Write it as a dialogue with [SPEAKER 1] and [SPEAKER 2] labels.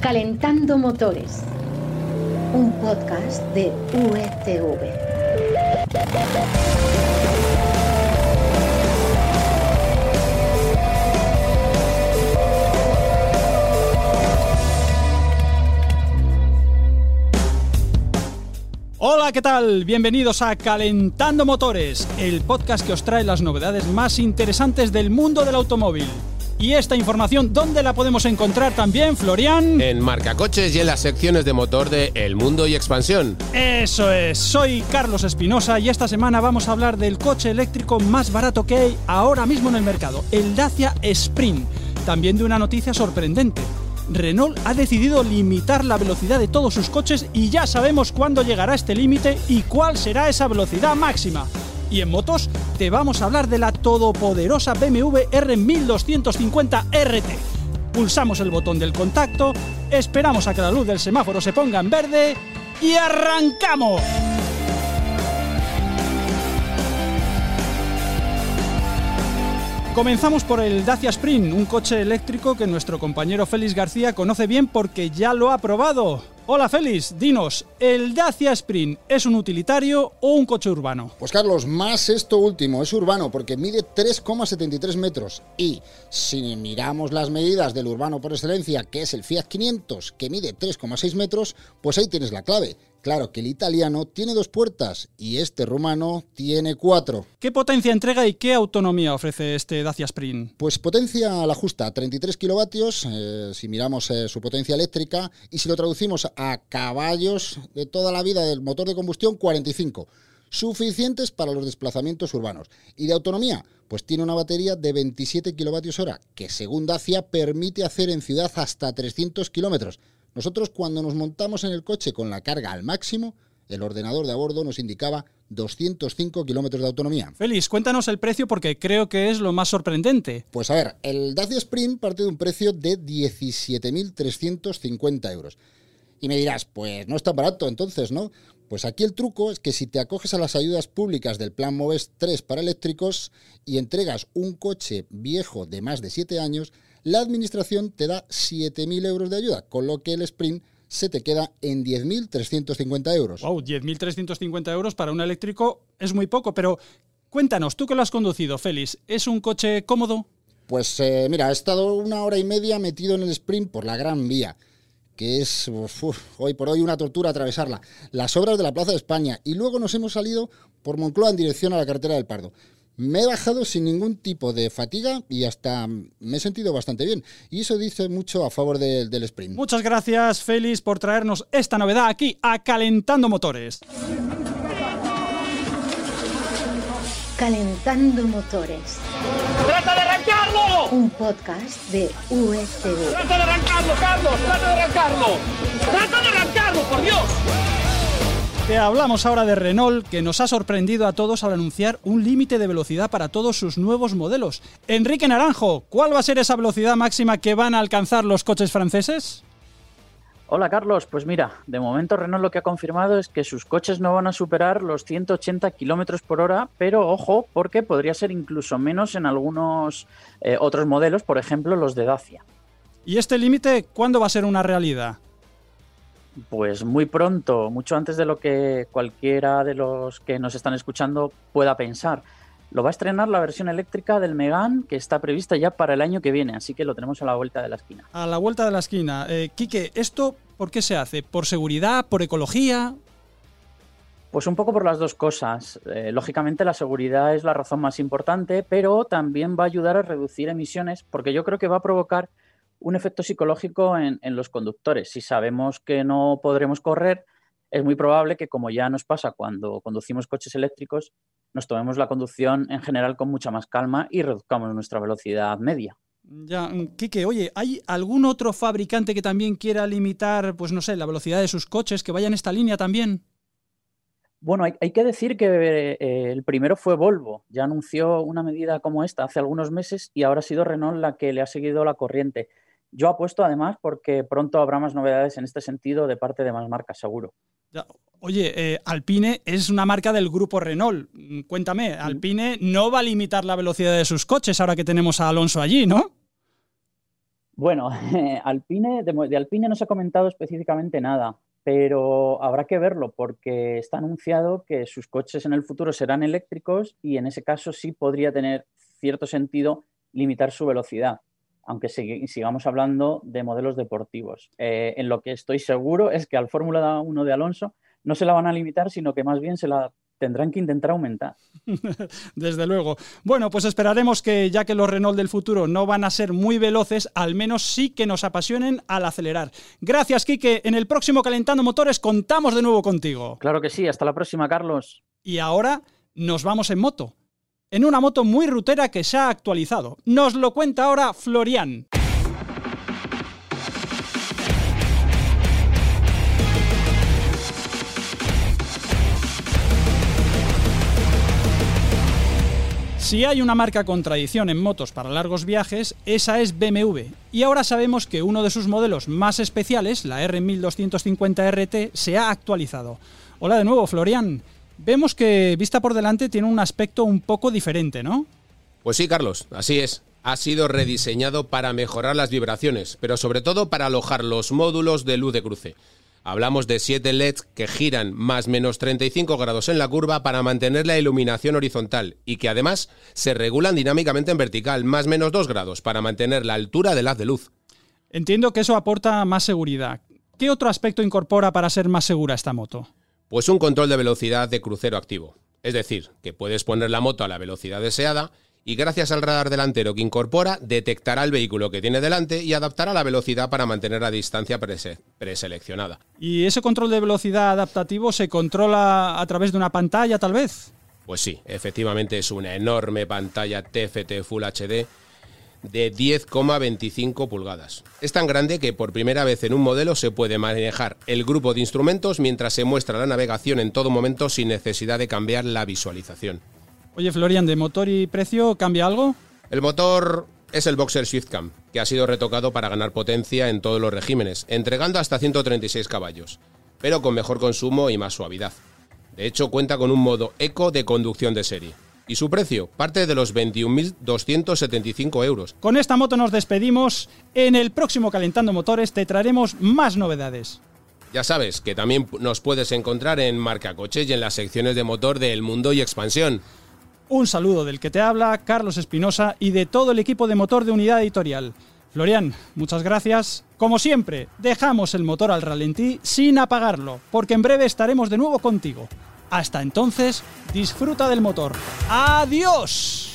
[SPEAKER 1] Calentando Motores, un podcast de UETV.
[SPEAKER 2] Hola, ¿qué tal? Bienvenidos a Calentando Motores, el podcast que os trae las novedades más interesantes del mundo del automóvil. Y esta información, ¿dónde la podemos encontrar también, Florian?
[SPEAKER 3] En Marcacoches y en las secciones de motor de El Mundo y Expansión.
[SPEAKER 2] Eso es, soy Carlos Espinosa y esta semana vamos a hablar del coche eléctrico más barato que hay ahora mismo en el mercado, el Dacia Sprint. También de una noticia sorprendente. Renault ha decidido limitar la velocidad de todos sus coches y ya sabemos cuándo llegará este límite y cuál será esa velocidad máxima. Y en motos te vamos a hablar de la todopoderosa BMW R1250 RT. Pulsamos el botón del contacto, esperamos a que la luz del semáforo se ponga en verde y arrancamos. Comenzamos por el Dacia Sprint, un coche eléctrico que nuestro compañero Félix García conoce bien porque ya lo ha probado. Hola Félix, dinos, ¿el Dacia Sprint es un utilitario o un coche urbano?
[SPEAKER 4] Pues Carlos, más esto último, es urbano porque mide 3,73 metros y si miramos las medidas del urbano por excelencia, que es el Fiat 500, que mide 3,6 metros, pues ahí tienes la clave. Claro que el italiano tiene dos puertas y este rumano tiene cuatro.
[SPEAKER 2] ¿Qué potencia entrega y qué autonomía ofrece este Dacia Sprint?
[SPEAKER 4] Pues potencia a la justa, 33 kilovatios, eh, si miramos eh, su potencia eléctrica, y si lo traducimos a caballos de toda la vida del motor de combustión, 45 suficientes para los desplazamientos urbanos. Y de autonomía, pues tiene una batería de 27 kilovatios hora, que según Dacia permite hacer en ciudad hasta 300 kilómetros. Nosotros cuando nos montamos en el coche con la carga al máximo, el ordenador de a bordo nos indicaba 205 kilómetros de autonomía.
[SPEAKER 2] Félix, cuéntanos el precio porque creo que es lo más sorprendente.
[SPEAKER 4] Pues a ver, el Dacia Sprint parte de un precio de 17.350 euros. Y me dirás, pues no está barato entonces, ¿no? Pues aquí el truco es que si te acoges a las ayudas públicas del Plan MOVES 3 para eléctricos y entregas un coche viejo de más de 7 años, la administración te da 7.000 euros de ayuda, con lo que el sprint se te queda en 10.350 euros.
[SPEAKER 2] ¡Wow! 10.350 euros para un eléctrico es muy poco, pero cuéntanos, tú que lo has conducido, Félix, ¿es un coche cómodo?
[SPEAKER 4] Pues eh, mira, he estado una hora y media metido en el sprint por la Gran Vía que es hoy por hoy una tortura atravesarla, las obras de la Plaza de España y luego nos hemos salido por Moncloa en dirección a la carretera del Pardo. Me he bajado sin ningún tipo de fatiga y hasta me he sentido bastante bien. Y eso dice mucho a favor del sprint.
[SPEAKER 2] Muchas gracias, Félix, por traernos esta novedad aquí a Calentando Motores.
[SPEAKER 1] Calentando Motores.
[SPEAKER 5] ¡Trata de arrancarlo!
[SPEAKER 1] Un podcast de USV.
[SPEAKER 5] ¡Trata de arrancarlo, Carlos! ¡Trata de arrancarlo! ¡Trata de arrancarlo, por Dios!
[SPEAKER 2] Te hablamos ahora de Renault, que nos ha sorprendido a todos al anunciar un límite de velocidad para todos sus nuevos modelos. Enrique Naranjo, ¿cuál va a ser esa velocidad máxima que van a alcanzar los coches franceses?
[SPEAKER 6] Hola Carlos, pues mira, de momento Renault lo que ha confirmado es que sus coches no van a superar los 180 kilómetros por hora, pero ojo, porque podría ser incluso menos en algunos eh, otros modelos, por ejemplo los de Dacia.
[SPEAKER 2] ¿Y este límite cuándo va a ser una realidad?
[SPEAKER 6] Pues muy pronto, mucho antes de lo que cualquiera de los que nos están escuchando pueda pensar. Lo va a estrenar la versión eléctrica del Megan, que está prevista ya para el año que viene, así que lo tenemos a la vuelta de la esquina.
[SPEAKER 2] A la vuelta de la esquina. Eh, Quique, ¿esto por qué se hace? ¿Por seguridad? ¿Por ecología?
[SPEAKER 6] Pues un poco por las dos cosas. Eh, lógicamente la seguridad es la razón más importante, pero también va a ayudar a reducir emisiones, porque yo creo que va a provocar un efecto psicológico en, los conductores. Si sabemos que no podremos correr, es muy probable que, como ya nos pasa cuando conducimos coches eléctricos, nos tomemos la conducción en general con mucha más calma y reduzcamos nuestra velocidad media.
[SPEAKER 2] Ya, mm, Quique, oye, ¿hay algún otro fabricante que también quiera limitar, pues no sé, la velocidad de sus coches, que vaya en esta línea también?
[SPEAKER 6] Bueno, hay, hay que decir que eh, el primero fue Volvo. Ya anunció una medida como esta hace algunos meses y ahora ha sido Renault la que le ha seguido la corriente. Yo apuesto además porque pronto habrá más novedades en este sentido de parte de más marcas, seguro.
[SPEAKER 2] Oye, eh, Alpine es una marca del grupo Renault. Mm, cuéntame, Alpine no va a limitar la velocidad de sus coches ahora que tenemos a Alonso allí, ¿no?
[SPEAKER 6] Bueno, Alpine, de, Alpine no se ha comentado específicamente nada, pero habrá que verlo porque está anunciado que sus coches en el futuro serán eléctricos y en ese caso sí podría tener cierto sentido limitar su velocidad, aunque sigamos hablando de modelos deportivos. Eh, en lo que estoy seguro es que al Fórmula 1 de Alonso no se la van a limitar, sino que más bien se la tendrán que intentar aumentar.
[SPEAKER 2] Desde luego. Bueno, pues esperaremos que ya que los Renault del futuro no van a ser muy veloces, al menos sí que nos apasionen al acelerar. Gracias, Quique. En el próximo Calentando Motores contamos de nuevo contigo.
[SPEAKER 6] Claro que sí. Hasta la próxima, Carlos.
[SPEAKER 2] Y ahora nos vamos en moto en una moto muy rutera que se ha actualizado. Nos lo cuenta ahora Florian. Si hay una marca con tradición en motos para largos viajes, esa es BMW. Y ahora sabemos que uno de sus modelos más especiales, la R1250RT, se ha actualizado. Hola de nuevo, Florian. Vemos que vista por delante tiene un aspecto un poco diferente, ¿no?
[SPEAKER 3] Pues sí, Carlos, así es. Ha sido rediseñado para mejorar las vibraciones, pero sobre todo para alojar los módulos de luz de cruce. Hablamos de 7 LEDs que giran más menos 35 grados en la curva para mantener la iluminación horizontal y que además se regulan dinámicamente en vertical más menos 2 grados para mantener la altura del haz de luz.
[SPEAKER 2] Entiendo que eso aporta más seguridad. ¿Qué otro aspecto incorpora para ser más segura esta moto?
[SPEAKER 3] Pues un control de velocidad de crucero activo. Es decir, que puedes poner la moto a la velocidad deseada y gracias al radar delantero que incorpora detectará el vehículo que tiene delante y adaptará la velocidad para mantener la distancia preseleccionada.
[SPEAKER 2] ¿Y ese control de velocidad adaptativo se controla a través de una pantalla tal vez?
[SPEAKER 3] Pues sí, efectivamente es una enorme pantalla TFT Full HD de 10,25 pulgadas. Es tan grande que por primera vez en un modelo se puede manejar el grupo de instrumentos mientras se muestra la navegación en todo momento sin necesidad de cambiar la visualización.
[SPEAKER 2] Oye, Florian, ¿de motor y precio cambia algo?
[SPEAKER 3] El motor es el Boxer SwiftCam, que ha sido retocado para ganar potencia en todos los regímenes, entregando hasta 136 caballos, pero con mejor consumo y más suavidad. De hecho, cuenta con un modo eco de conducción de serie y su precio parte de los 21.275 euros.
[SPEAKER 2] Con esta moto nos despedimos. En el próximo Calentando Motores te traeremos más novedades.
[SPEAKER 3] Ya sabes que también nos puedes encontrar en Marca Coche y en las secciones de motor de El Mundo y Expansión.
[SPEAKER 2] Un saludo del que te habla, Carlos Espinosa, y de todo el equipo de motor de Unidad Editorial. Florian, muchas gracias. Como siempre, dejamos el motor al ralentí sin apagarlo, porque en breve estaremos de nuevo contigo. Hasta entonces, disfruta del motor. ¡Adiós!